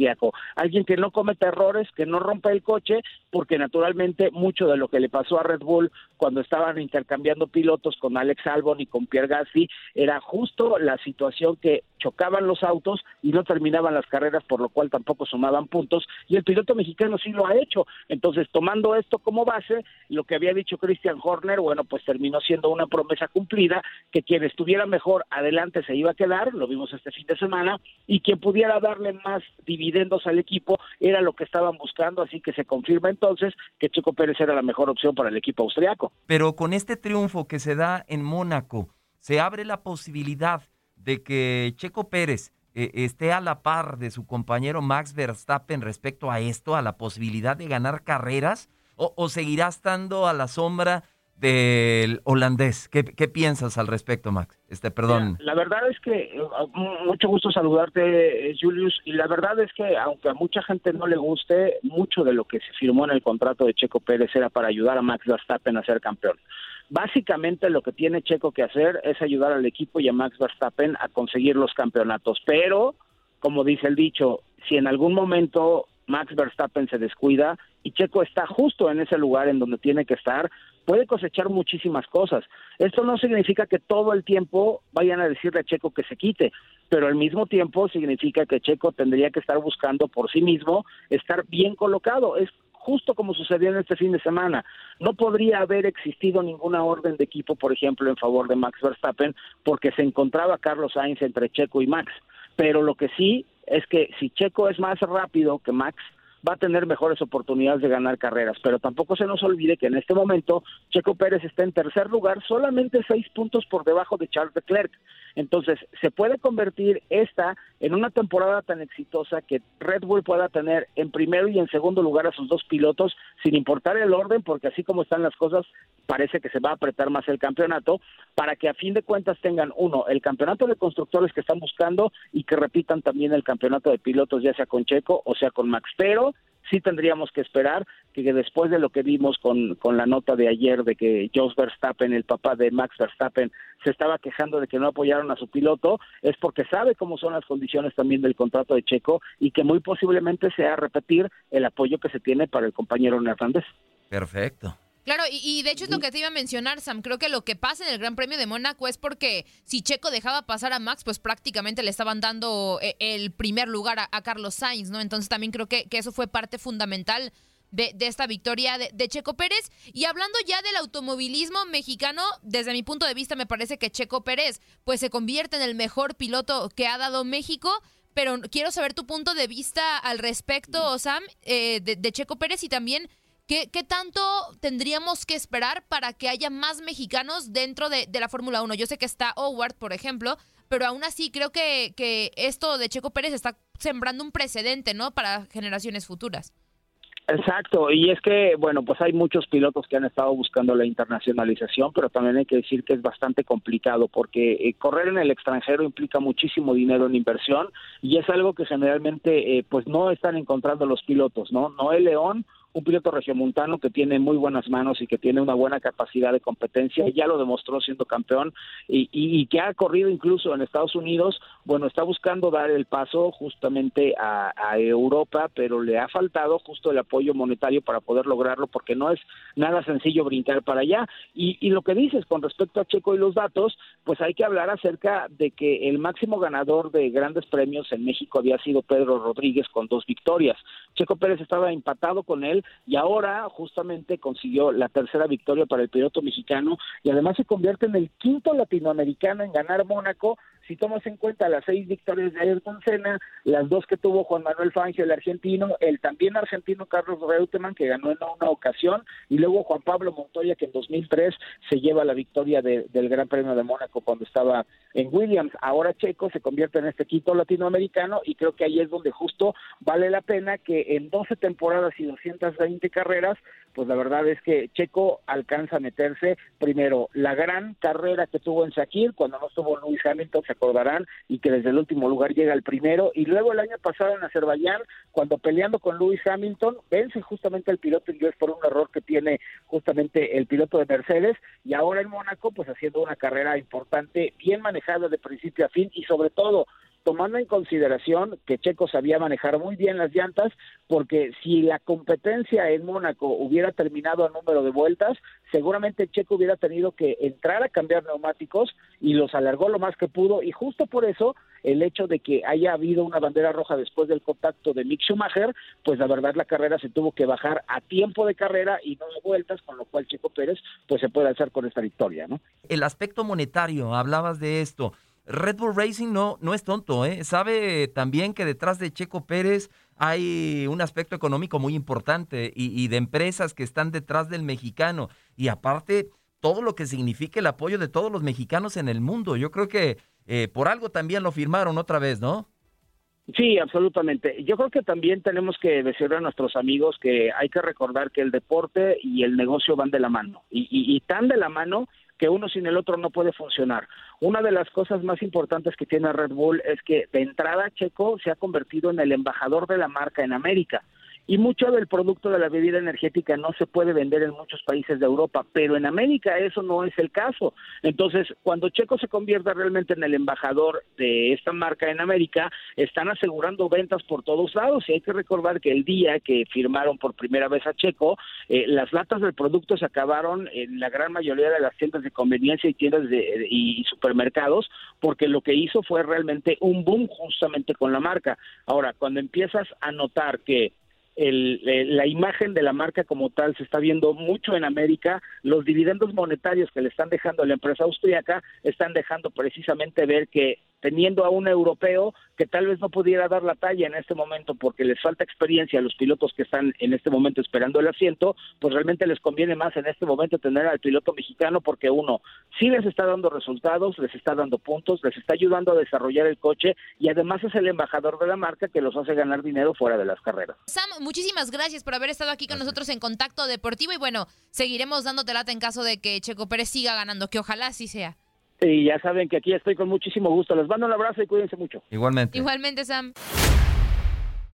alguien que no cometa errores, que no rompa el coche, porque naturalmente mucho de lo que le pasó a Red Bull cuando estaban intercambiando pilotos con Alex Albon y con Pierre Gasly era justo la situación que chocaban los autos y no terminaban las carreras, por lo cual tampoco sumaban puntos, y el piloto mexicano sí lo ha hecho. Entonces, tomando esto como base, lo que había dicho Christian Horner, bueno, pues terminó siendo una promesa cumplida, que quien estuviera mejor adelante se iba a quedar, lo vimos este fin de semana, y quien pudiera darle más dividendos al equipo era lo que estaban buscando, así que se confirma entonces que Checo Pérez era la mejor opción para el equipo austriaco. Pero con este triunfo que se da en Mónaco, se abre la posibilidad de que Checo Pérez eh, esté a la par de su compañero Max Verstappen respecto a esto, a la posibilidad de ganar carreras, o, seguirá estando a la sombra del holandés. ¿Qué, qué piensas al respecto, Max? Este, perdón. La verdad es que eh, mucho gusto saludarte, eh, Julius, y la verdad es que aunque a mucha gente no le guste, mucho de lo que se firmó en el contrato de Checo Pérez era para ayudar a Max Verstappen a ser campeón. Básicamente lo que tiene Checo que hacer es ayudar al equipo y a Max Verstappen a conseguir los campeonatos, pero como dice el dicho, si en algún momento Max Verstappen se descuida y Checo está justo en ese lugar en donde tiene que estar, puede cosechar muchísimas cosas. Esto no significa que todo el tiempo vayan a decirle a Checo que se quite, pero al mismo tiempo significa que Checo tendría que estar buscando por sí mismo estar bien colocado. Es justo como sucedió en este fin de semana. No podría haber existido ninguna orden de equipo, por ejemplo, en favor de Max Verstappen, porque se encontraba Carlos Sainz entre Checo y Max. Pero lo que sí es que si Checo es más rápido que Max, va a tener mejores oportunidades de ganar carreras. Pero tampoco se nos olvide que en este momento Checo Pérez está en tercer lugar, solamente seis puntos por debajo de Charles Leclerc. Entonces, se puede convertir esta en una temporada tan exitosa que Red Bull pueda tener en primero y en segundo lugar a sus dos pilotos, sin importar el orden, porque así como están las cosas, parece que se va a apretar más el campeonato, para que a fin de cuentas tengan, uno, el campeonato de constructores que están buscando y que repitan también el campeonato de pilotos, ya sea con Checo o sea con Max. Pero sí tendríamos que esperar que después de lo que vimos con, con la nota de ayer de que Jos Verstappen, el papá de Max Verstappen, se estaba quejando de que no apoyaron a su piloto, es porque sabe cómo son las condiciones también del contrato de Checo y que muy posiblemente sea repetir el apoyo que se tiene para el compañero Hernández. Perfecto. Claro, y, de hecho es lo que te iba a mencionar, Sam. Creo que lo que pasa en el Gran Premio de Mónaco es porque si Checo dejaba pasar a Max, pues prácticamente le estaban dando eh, el primer lugar a, Carlos Sainz, ¿no? Entonces también creo que, que eso fue parte fundamental de, de, esta victoria de, de, Checo Pérez. Y hablando ya del automovilismo mexicano, desde mi punto de vista me parece que Checo Pérez pues se convierte en el mejor piloto que ha dado México. Pero quiero saber tu punto de vista al respecto, Sam, eh, de, de Checo Pérez y también ¿Qué, tanto tendríamos que esperar para que haya más mexicanos dentro de, la Fórmula 1? Yo sé que está Howard, por ejemplo, pero aún así creo que, que esto de Checo Pérez está sembrando un precedente, ¿no? Para generaciones futuras. Exacto, y es que, bueno, pues hay muchos pilotos que han estado buscando la internacionalización, pero también hay que decir que es bastante complicado porque eh, correr en el extranjero implica muchísimo dinero en inversión y es algo que generalmente, eh, pues no están encontrando los pilotos, ¿no? Noel León un piloto regiomontano que tiene muy buenas manos y que tiene una buena capacidad de competencia, ya lo demostró siendo campeón y, y, que ha corrido incluso en Estados Unidos, bueno, está buscando dar el paso justamente a, a, Europa, pero le ha faltado justo el apoyo monetario para poder lograrlo porque no es nada sencillo brincar para allá. Y, y lo que dices con respecto a Checo y los datos, pues hay que hablar acerca de que el máximo ganador de grandes premios en México había sido Pedro Rodríguez con dos victorias. Checo Pérez estaba empatado con él y ahora justamente consiguió la tercera victoria para el piloto mexicano y además se convierte en el quinto latinoamericano en ganar Mónaco si tomas en cuenta las seis victorias de Ayrton Senna, las dos que tuvo Juan Manuel Fangio, el argentino, el también argentino Carlos Reutemann, que ganó en una ocasión, y luego Juan Pablo Montoya, que en 2003 se lleva la victoria del Gran Premio de Mónaco cuando estaba en Williams. Ahora Checo se convierte en este quinto latinoamericano y creo que ahí es donde justo vale la pena que en 12 temporadas y 220 carreras pues la verdad es que Checo alcanza a meterse. Primero la gran carrera que tuvo en Shakir cuando no estuvo Luis Hamilton, se acordarán, y que desde el último lugar llega al primero, y luego el año pasado en Azerbaiyán, cuando peleando con Luis Hamilton, vence justamente el piloto inglés por un error que tiene justamente el piloto de Mercedes, y ahora en Mónaco, pues haciendo una carrera importante, bien manejada de principio a fin, y sobre todo tomando en consideración que Checo sabía manejar muy bien las llantas, porque si la competencia en Mónaco hubiera terminado a número de vueltas, seguramente Checo hubiera tenido que entrar a cambiar neumáticos y los alargó lo más que pudo, y justo por eso el hecho de que haya habido una bandera roja después del contacto de Mick Schumacher, pues la verdad la carrera se tuvo que bajar a tiempo de carrera y no de vueltas, con lo cual Checo Pérez pues se puede hacer con esta victoria, ¿no? El aspecto monetario, hablabas de esto. Red Bull Racing no, no es tonto, ¿eh? sabe también que detrás de Checo Pérez hay un aspecto económico muy importante y, de empresas que están detrás del mexicano. Y aparte, todo lo que significa el apoyo de todos los mexicanos en el mundo. Yo creo que eh, por algo también lo firmaron otra vez, ¿no? Sí, absolutamente. Yo creo que también tenemos que decirle a nuestros amigos que hay que recordar que el deporte y el negocio van de la mano. Y, y, y tan de la mano que uno sin el otro no puede funcionar. Una de las cosas más importantes que tiene Red Bull es que de entrada Checo se ha convertido en el embajador de la marca en América y mucho del producto de la bebida energética no se puede vender en muchos países de Europa, pero en América eso no es el caso. Entonces, cuando Checo se convierta realmente en el embajador de esta marca en América, están asegurando ventas por todos lados y hay que recordar que el día que firmaron por primera vez a Checo, eh, las latas del producto se acabaron en la gran mayoría de las tiendas de conveniencia y tiendas de, y supermercados, porque lo que hizo fue realmente un boom justamente con la marca. Ahora, cuando empiezas a notar que el, la imagen de la marca como tal se está viendo mucho en América. Los dividendos monetarios que le están dejando a la empresa austríaca están dejando precisamente ver que teniendo a un europeo que tal vez no pudiera dar la talla en este momento porque les falta experiencia a los pilotos que están en este momento esperando el asiento, pues realmente les conviene más en este momento tener al piloto mexicano porque uno sí les está dando resultados, les está dando puntos, les está ayudando a desarrollar el coche y además es el embajador de la marca que los hace ganar dinero fuera de las carreras. Sam, muchísimas gracias por haber estado aquí con nosotros en Contacto Deportivo y bueno, seguiremos dándote lata en caso de que Checo Pérez siga ganando, que ojalá así sea. Y ya saben que aquí estoy con muchísimo gusto. Les mando un abrazo y cuídense mucho. Igualmente. Igualmente, Sam.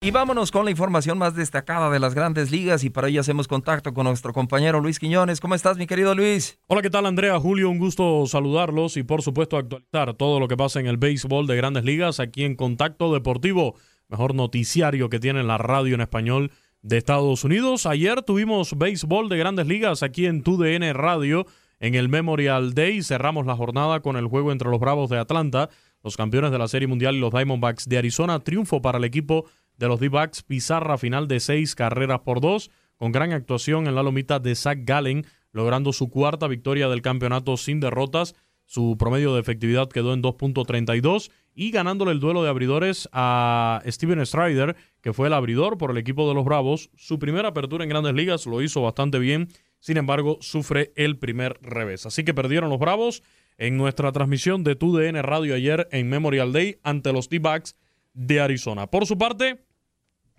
Y vámonos con la información más destacada de las grandes ligas y para ello hacemos contacto con nuestro compañero Luis Quiñones. ¿Cómo estás, mi querido Luis? Hola, ¿qué tal, Andrea? Julio, un gusto saludarlos y por supuesto actualizar todo lo que pasa en el béisbol de grandes ligas aquí en Contacto Deportivo, mejor noticiario que tiene la radio en español de Estados Unidos. Ayer tuvimos béisbol de grandes ligas aquí en TUDN Radio en el Memorial Day. Cerramos la jornada con el juego entre los Bravos de Atlanta, los campeones de la Serie Mundial y los Diamondbacks de Arizona. Triunfo para el equipo de los D-Backs, pizarra final de seis carreras por dos, con gran actuación en la lomita de Zach Gallen, logrando su cuarta victoria del campeonato sin derrotas. Su promedio de efectividad quedó en 2.32 y ganándole el duelo de abridores a Steven Strider, que fue el abridor por el equipo de los Bravos. Su primera apertura en grandes ligas lo hizo bastante bien, sin embargo sufre el primer revés. Así que perdieron los Bravos en nuestra transmisión de TUDN Radio ayer en Memorial Day ante los D-Backs de Arizona. Por su parte,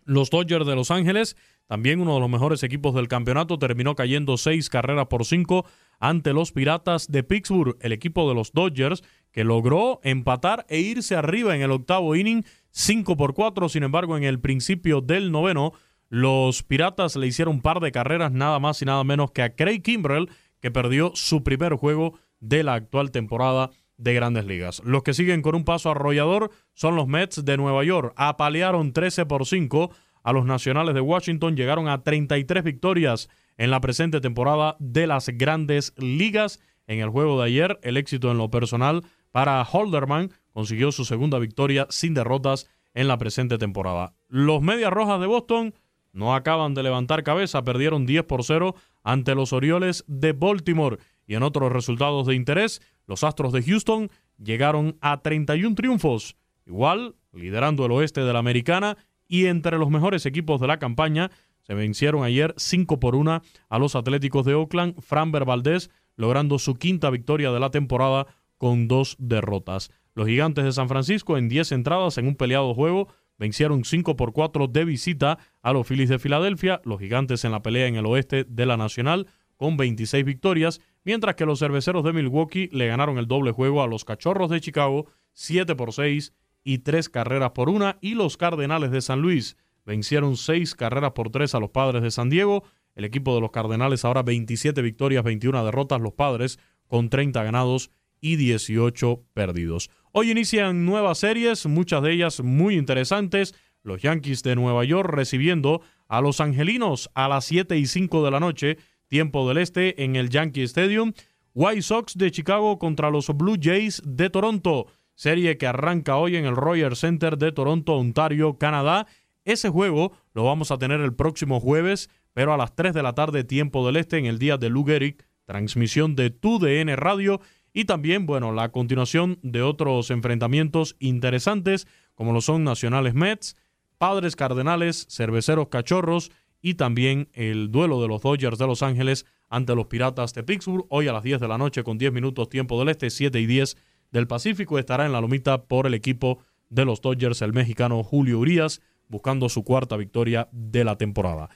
los Dodgers de Los Ángeles, también uno de los mejores equipos del campeonato, terminó cayendo seis carreras por cinco ante los Piratas de Pittsburgh, el equipo de los Dodgers, que logró empatar e irse arriba en el octavo inning, 5 por 4. Sin embargo, en el principio del noveno, los Piratas le hicieron un par de carreras, nada más y nada menos que a Craig Kimbrell, que perdió su primer juego de la actual temporada de grandes ligas. Los que siguen con un paso arrollador son los Mets de Nueva York. Apalearon 13 por 5 a los Nacionales de Washington. Llegaron a 33 victorias en la presente temporada de las grandes ligas. En el juego de ayer, el éxito en lo personal para Holderman consiguió su segunda victoria sin derrotas en la presente temporada. Los Medias Rojas de Boston no acaban de levantar cabeza, perdieron 10 por 0 ante los Orioles de Baltimore. Y en otros resultados de interés, los Astros de Houston llegaron a 31 triunfos, igual liderando el oeste de la Americana y entre los mejores equipos de la campaña. Se vencieron ayer 5 por 1 a los Atléticos de Oakland, Framber Valdez logrando su quinta victoria de la temporada con dos derrotas. Los Gigantes de San Francisco en 10 entradas en un peleado juego vencieron 5 por 4 de visita a los Phillies de Filadelfia, los Gigantes en la pelea en el oeste de la Nacional con 26 victorias, mientras que los Cerveceros de Milwaukee le ganaron el doble juego a los Cachorros de Chicago 7 por 6 y 3 carreras por una y los Cardenales de San Luis vencieron 6 carreras por 3 a los Padres de San Diego. El equipo de los Cardenales ahora 27 victorias, 21 derrotas, los Padres con 30 ganados y 18 perdidos. Hoy inician nuevas series, muchas de ellas muy interesantes. Los Yankees de Nueva York recibiendo a los Angelinos a las 7 y 5 de la noche, tiempo del este, en el Yankee Stadium. White Sox de Chicago contra los Blue Jays de Toronto. Serie que arranca hoy en el Royal Center de Toronto, Ontario, Canadá. Ese juego lo vamos a tener el próximo jueves, pero a las 3 de la tarde, tiempo del este, en el día de Lou Gehrig, transmisión de TUDN Radio y también, bueno, la continuación de otros enfrentamientos interesantes, como lo son Nacionales Mets, Padres Cardenales, Cerveceros Cachorros y también el duelo de los Dodgers de Los Ángeles ante los Piratas de Pittsburgh. Hoy a las 10 de la noche con 10 minutos tiempo del este, 7 y 10 del Pacífico, estará en la lomita por el equipo de los Dodgers, el mexicano Julio Urias, buscando su cuarta victoria de la temporada.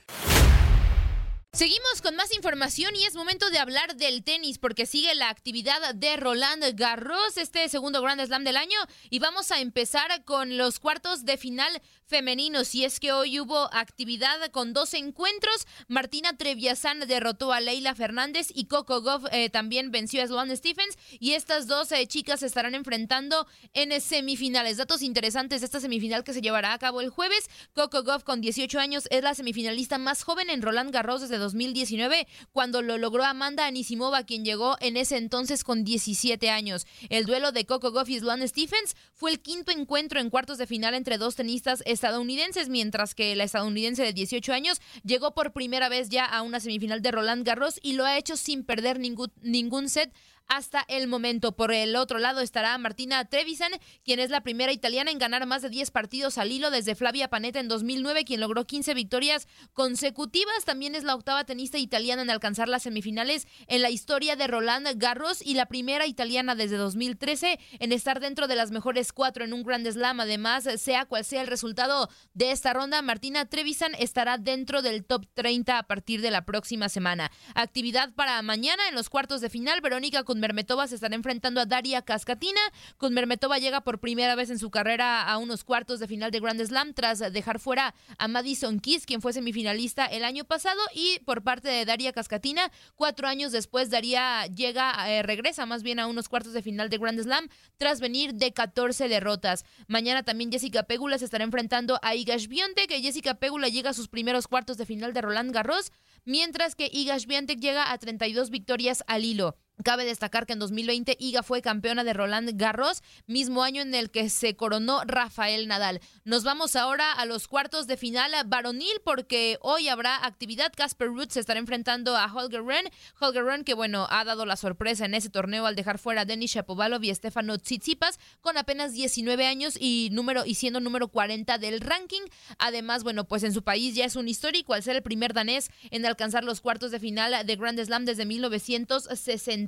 Seguimos con más información y es momento de hablar del tenis porque sigue la actividad de Roland Garros, este segundo Grand Slam del año, y vamos a empezar con los cuartos de final femeninos. Y es que hoy hubo actividad con dos encuentros. Martina Treviasan derrotó a Leila Fernández y Coco Goff eh, también venció a Sloane Stephens. Y estas dos eh, chicas se estarán enfrentando en semifinales. Datos interesantes de esta semifinal que se llevará a cabo el jueves. Coco Goff con 18 años es la semifinalista más joven en Roland Garros desde 2019, cuando lo logró Amanda Anisimova, quien llegó en ese entonces con 17 años. El duelo de Coco Goff y Sloane Stephens fue el quinto encuentro en cuartos de final entre dos tenistas estadounidenses, mientras que la estadounidense de 18 años llegó por primera vez ya a una semifinal de Roland Garros y lo ha hecho sin perder ningún, ningún set hasta el momento. Por el otro lado estará Martina Trevisan, quien es la primera italiana en ganar más de 10 partidos al hilo desde Flavia Panetta en 2009, quien logró 15 victorias consecutivas. También es la octava tenista italiana en alcanzar las semifinales en la historia de Roland Garros y la primera italiana desde 2013 en estar dentro de las mejores cuatro en un Grand Slam. Además, sea cual sea el resultado de esta ronda, Martina Trevisan estará dentro del top 30 a partir de la próxima semana. Actividad para mañana en los cuartos de final. Verónica Mermetova se estará enfrentando a Daria Cascatina. Mermetova llega por primera vez en su carrera a unos cuartos de final de Grand Slam tras dejar fuera a Madison Keys, quien fue semifinalista el año pasado. Y por parte de Daria Cascatina, cuatro años después, Daria llega, eh, regresa más bien a unos cuartos de final de Grand Slam tras venir de 14 derrotas. Mañana también Jessica Pegula se estará enfrentando a Igash Biontek, que Jessica Pegula llega a sus primeros cuartos de final de Roland Garros, mientras que Igash Biontek llega a 32 victorias al hilo. Cabe destacar que en 2020 Iga fue campeona de Roland Garros, mismo año en el que se coronó Rafael Nadal. Nos vamos ahora a los cuartos de final varonil porque hoy habrá actividad. Casper Ruud se estará enfrentando a Holger Rehn. Holger Rehn que bueno, ha dado la sorpresa en ese torneo al dejar fuera a Denis Shapovalov y Stefano Tsitsipas con apenas 19 años y número y siendo número 40 del ranking. Además, bueno, pues en su país ya es un histórico al ser el primer danés en alcanzar los cuartos de final de Grand Slam desde 1960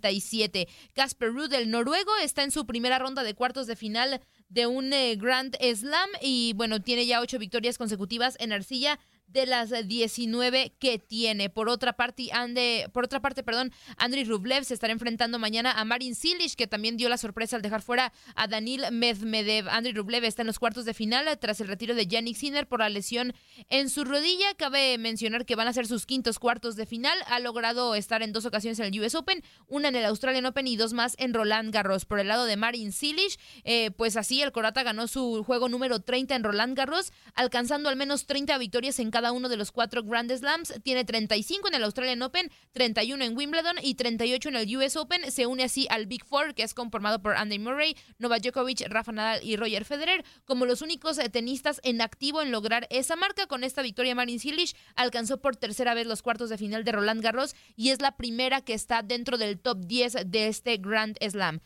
Casper Ruud, el noruego, está en su primera ronda de cuartos de final de un eh, Grand Slam y bueno, tiene ya ocho victorias consecutivas en arcilla de las 19 que tiene. Por otra parte, Ande, por otra parte, perdón, Andriy Rublev se estará enfrentando mañana a Marin Cilic, que también dio la sorpresa al dejar fuera a Danil Medvedev. Andriy Rublev está en los cuartos de final tras el retiro de Yannick Sinner por la lesión en su rodilla. Cabe mencionar que van a ser sus quintos cuartos de final. Ha logrado estar en dos ocasiones en el US Open, una en el Australian Open y dos más en Roland Garros. Por el lado de Marin Cilic, eh, pues así el Corata ganó su juego número 30 en Roland Garros, alcanzando al menos 30 victorias en cada uno de los cuatro Grand Slams. Tiene 35 en el Australian Open, 31 en Wimbledon y 38 en el US Open. Se une así al Big Four, que es conformado por Andy Murray, Novak Djokovic, Rafa Nadal y Roger Federer, como los únicos eh, tenistas en activo en lograr esa marca. Con esta victoria, Marin Cilic alcanzó por tercera vez los cuartos de final de Roland Garros y es la primera que está dentro del top 10 de este Grand Slam.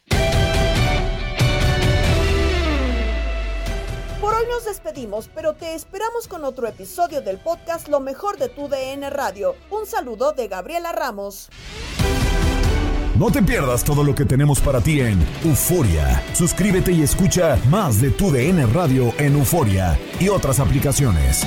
Por hoy nos despedimos, pero te esperamos con otro episodio del podcast Lo mejor de tu DN Radio. Un saludo de Gabriela Ramos. No te pierdas todo lo que tenemos para ti en Euforia. Suscríbete y escucha más de tu DN Radio en Euforia y otras aplicaciones.